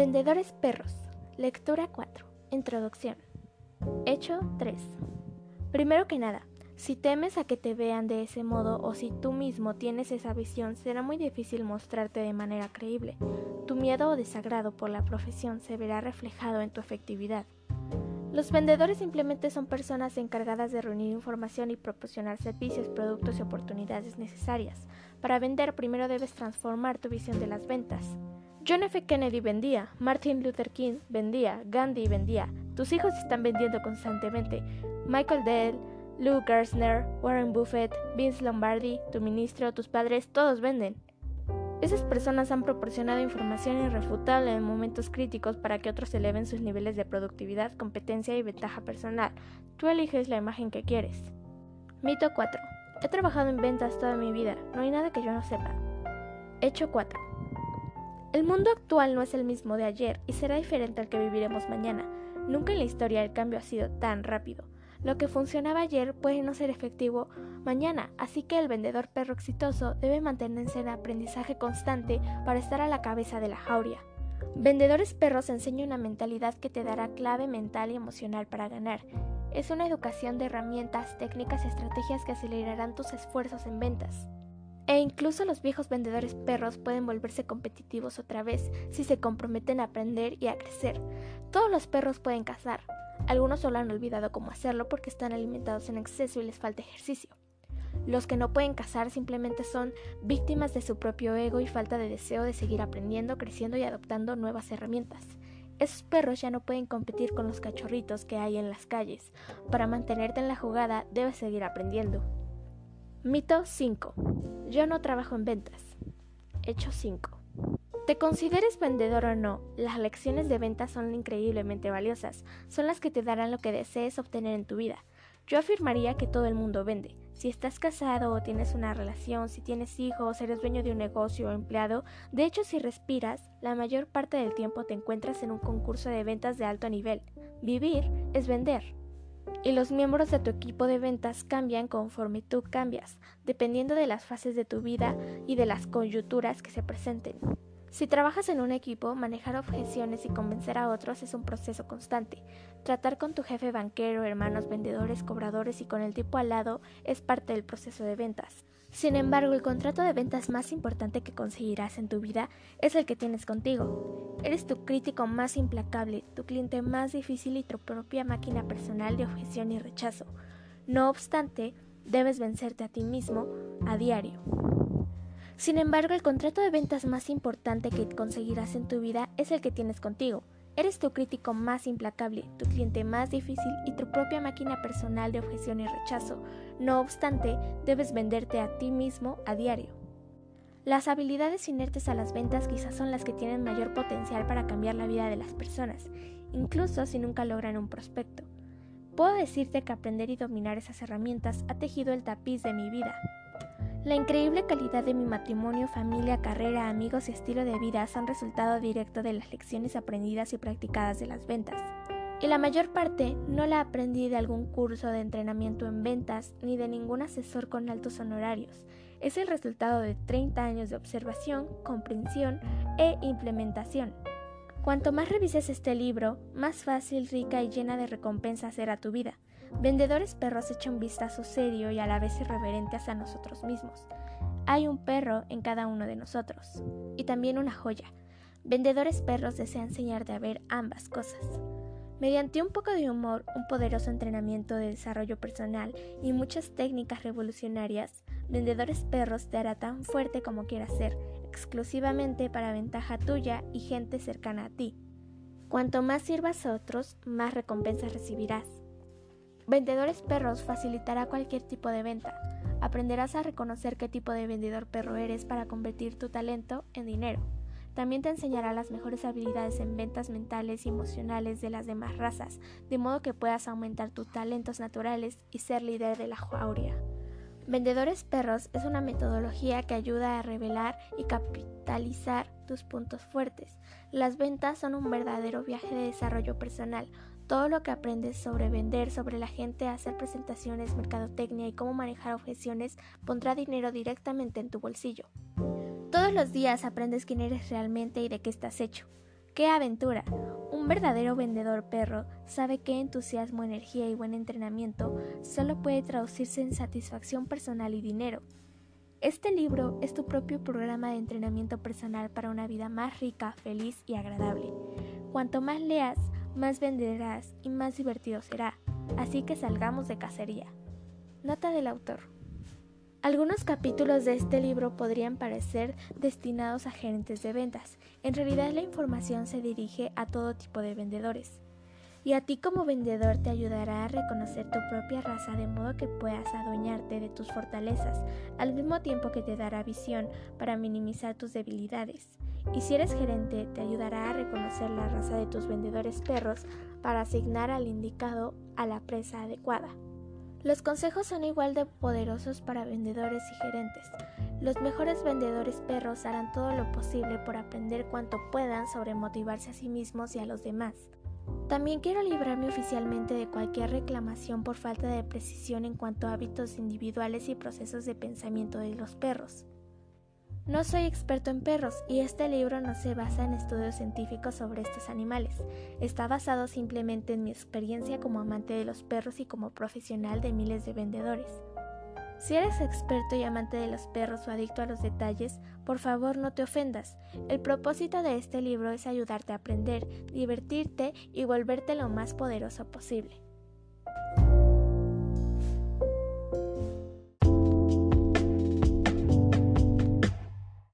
Vendedores perros. Lectura 4. Introducción. Hecho 3. Primero que nada, si temes a que te vean de ese modo o si tú mismo tienes esa visión, será muy difícil mostrarte de manera creíble. Tu miedo o desagrado por la profesión se verá reflejado en tu efectividad. Los vendedores simplemente son personas encargadas de reunir información y proporcionar servicios, productos y oportunidades necesarias. Para vender primero debes transformar tu visión de las ventas. John F. Kennedy vendía, Martin Luther King vendía, Gandhi vendía, tus hijos están vendiendo constantemente. Michael Dell, Lou Gerstner, Warren Buffett, Vince Lombardi, tu ministro, tus padres, todos venden. Esas personas han proporcionado información irrefutable en momentos críticos para que otros eleven sus niveles de productividad, competencia y ventaja personal. Tú eliges la imagen que quieres. Mito 4. He trabajado en ventas toda mi vida. No hay nada que yo no sepa. Hecho 4. El mundo actual no es el mismo de ayer y será diferente al que viviremos mañana. Nunca en la historia el cambio ha sido tan rápido. Lo que funcionaba ayer puede no ser efectivo mañana, así que el vendedor perro exitoso debe mantenerse en aprendizaje constante para estar a la cabeza de la jauría. Vendedores perros enseña una mentalidad que te dará clave mental y emocional para ganar. Es una educación de herramientas, técnicas y estrategias que acelerarán tus esfuerzos en ventas. E incluso los viejos vendedores perros pueden volverse competitivos otra vez si se comprometen a aprender y a crecer. Todos los perros pueden cazar, algunos solo han olvidado cómo hacerlo porque están alimentados en exceso y les falta ejercicio. Los que no pueden cazar simplemente son víctimas de su propio ego y falta de deseo de seguir aprendiendo, creciendo y adoptando nuevas herramientas. Esos perros ya no pueden competir con los cachorritos que hay en las calles. Para mantenerte en la jugada debes seguir aprendiendo. Mito 5. Yo no trabajo en ventas. Hecho 5. Te consideres vendedor o no, las lecciones de venta son increíblemente valiosas, son las que te darán lo que desees obtener en tu vida. Yo afirmaría que todo el mundo vende. Si estás casado o tienes una relación, si tienes hijos, eres dueño de un negocio o empleado, de hecho si respiras, la mayor parte del tiempo te encuentras en un concurso de ventas de alto nivel. Vivir es vender. Y los miembros de tu equipo de ventas cambian conforme tú cambias, dependiendo de las fases de tu vida y de las coyunturas que se presenten. Si trabajas en un equipo, manejar objeciones y convencer a otros es un proceso constante. Tratar con tu jefe banquero, hermanos, vendedores, cobradores y con el tipo al lado es parte del proceso de ventas. Sin embargo, el contrato de ventas más importante que conseguirás en tu vida es el que tienes contigo. Eres tu crítico más implacable, tu cliente más difícil y tu propia máquina personal de objeción y rechazo. No obstante, debes vencerte a ti mismo a diario. Sin embargo, el contrato de ventas más importante que conseguirás en tu vida es el que tienes contigo. Eres tu crítico más implacable, tu cliente más difícil y tu propia máquina personal de objeción y rechazo. No obstante, debes venderte a ti mismo a diario. Las habilidades inertes a las ventas quizás son las que tienen mayor potencial para cambiar la vida de las personas, incluso si nunca logran un prospecto. Puedo decirte que aprender y dominar esas herramientas ha tejido el tapiz de mi vida. La increíble calidad de mi matrimonio, familia, carrera, amigos y estilo de vida son resultado directo de las lecciones aprendidas y practicadas de las ventas. Y la mayor parte no la aprendí de algún curso de entrenamiento en ventas ni de ningún asesor con altos honorarios. Es el resultado de 30 años de observación, comprensión e implementación. Cuanto más revises este libro, más fácil, rica y llena de recompensas será tu vida. Vendedores perros echan un vistazo serio y a la vez irreverente hacia nosotros mismos. Hay un perro en cada uno de nosotros. Y también una joya. Vendedores perros desean enseñarte a ver ambas cosas. Mediante un poco de humor, un poderoso entrenamiento de desarrollo personal y muchas técnicas revolucionarias, Vendedores Perros te hará tan fuerte como quieras ser, exclusivamente para ventaja tuya y gente cercana a ti. Cuanto más sirvas a otros, más recompensas recibirás. Vendedores Perros facilitará cualquier tipo de venta. Aprenderás a reconocer qué tipo de vendedor perro eres para convertir tu talento en dinero. También te enseñará las mejores habilidades en ventas mentales y emocionales de las demás razas, de modo que puedas aumentar tus talentos naturales y ser líder de la jauría. Vendedores Perros es una metodología que ayuda a revelar y capitalizar tus puntos fuertes. Las ventas son un verdadero viaje de desarrollo personal, todo lo que aprendes sobre vender, sobre la gente, hacer presentaciones, mercadotecnia y cómo manejar objeciones pondrá dinero directamente en tu bolsillo. Todos los días aprendes quién eres realmente y de qué estás hecho. ¡Qué aventura! Un verdadero vendedor perro sabe que entusiasmo, energía y buen entrenamiento solo puede traducirse en satisfacción personal y dinero. Este libro es tu propio programa de entrenamiento personal para una vida más rica, feliz y agradable. Cuanto más leas, más venderás y más divertido será. Así que salgamos de cacería. Nota del autor. Algunos capítulos de este libro podrían parecer destinados a gerentes de ventas. En realidad la información se dirige a todo tipo de vendedores. Y a ti como vendedor te ayudará a reconocer tu propia raza de modo que puedas adueñarte de tus fortalezas, al mismo tiempo que te dará visión para minimizar tus debilidades. Y si eres gerente, te ayudará a reconocer la raza de tus vendedores perros para asignar al indicado a la presa adecuada. Los consejos son igual de poderosos para vendedores y gerentes. Los mejores vendedores perros harán todo lo posible por aprender cuanto puedan sobre motivarse a sí mismos y a los demás. También quiero librarme oficialmente de cualquier reclamación por falta de precisión en cuanto a hábitos individuales y procesos de pensamiento de los perros. No soy experto en perros y este libro no se basa en estudios científicos sobre estos animales. Está basado simplemente en mi experiencia como amante de los perros y como profesional de miles de vendedores. Si eres experto y amante de los perros o adicto a los detalles, por favor no te ofendas. El propósito de este libro es ayudarte a aprender, divertirte y volverte lo más poderoso posible.